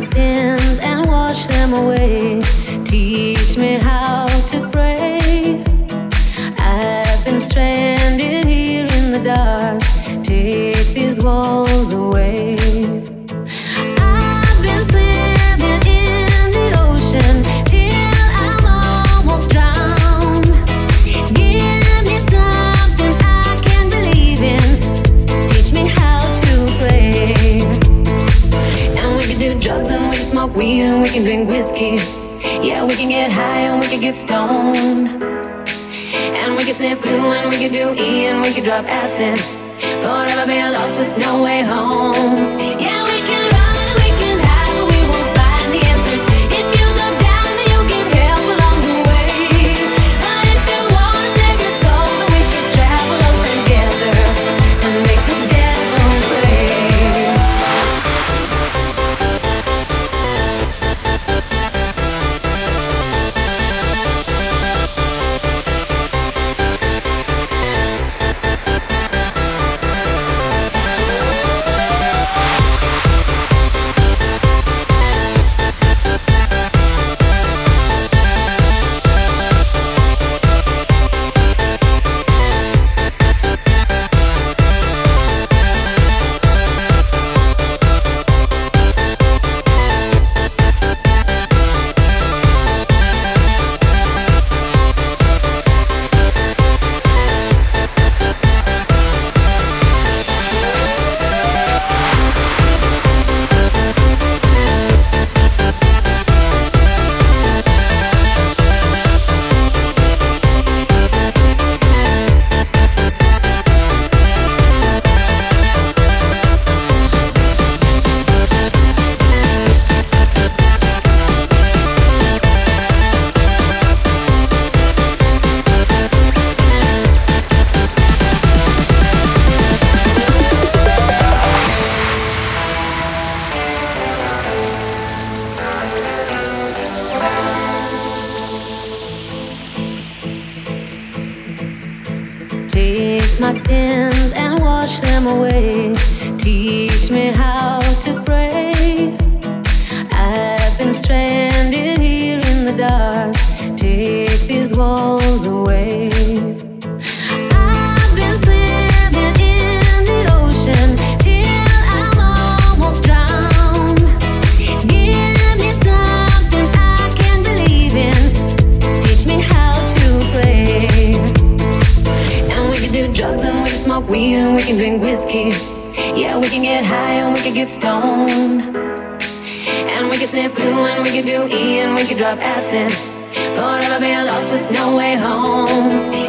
sins and wash them away. Teach me how to pray. I've been stranded here in the dark. Take these walls we can drink whiskey. Yeah, we can get high and we can get stoned. And we can sniff glue and we can do E and we can drop acid. Forever be lost with no way home. Yeah, my sins and wash them away. Teach me how to pray. I've been stranded here in the dark. Take these walls away. Weed and we can drink whiskey. Yeah, we can get high and we can get stoned. And we can sniff glue and we can do E and we can drop acid. Forever be a lost with no way home.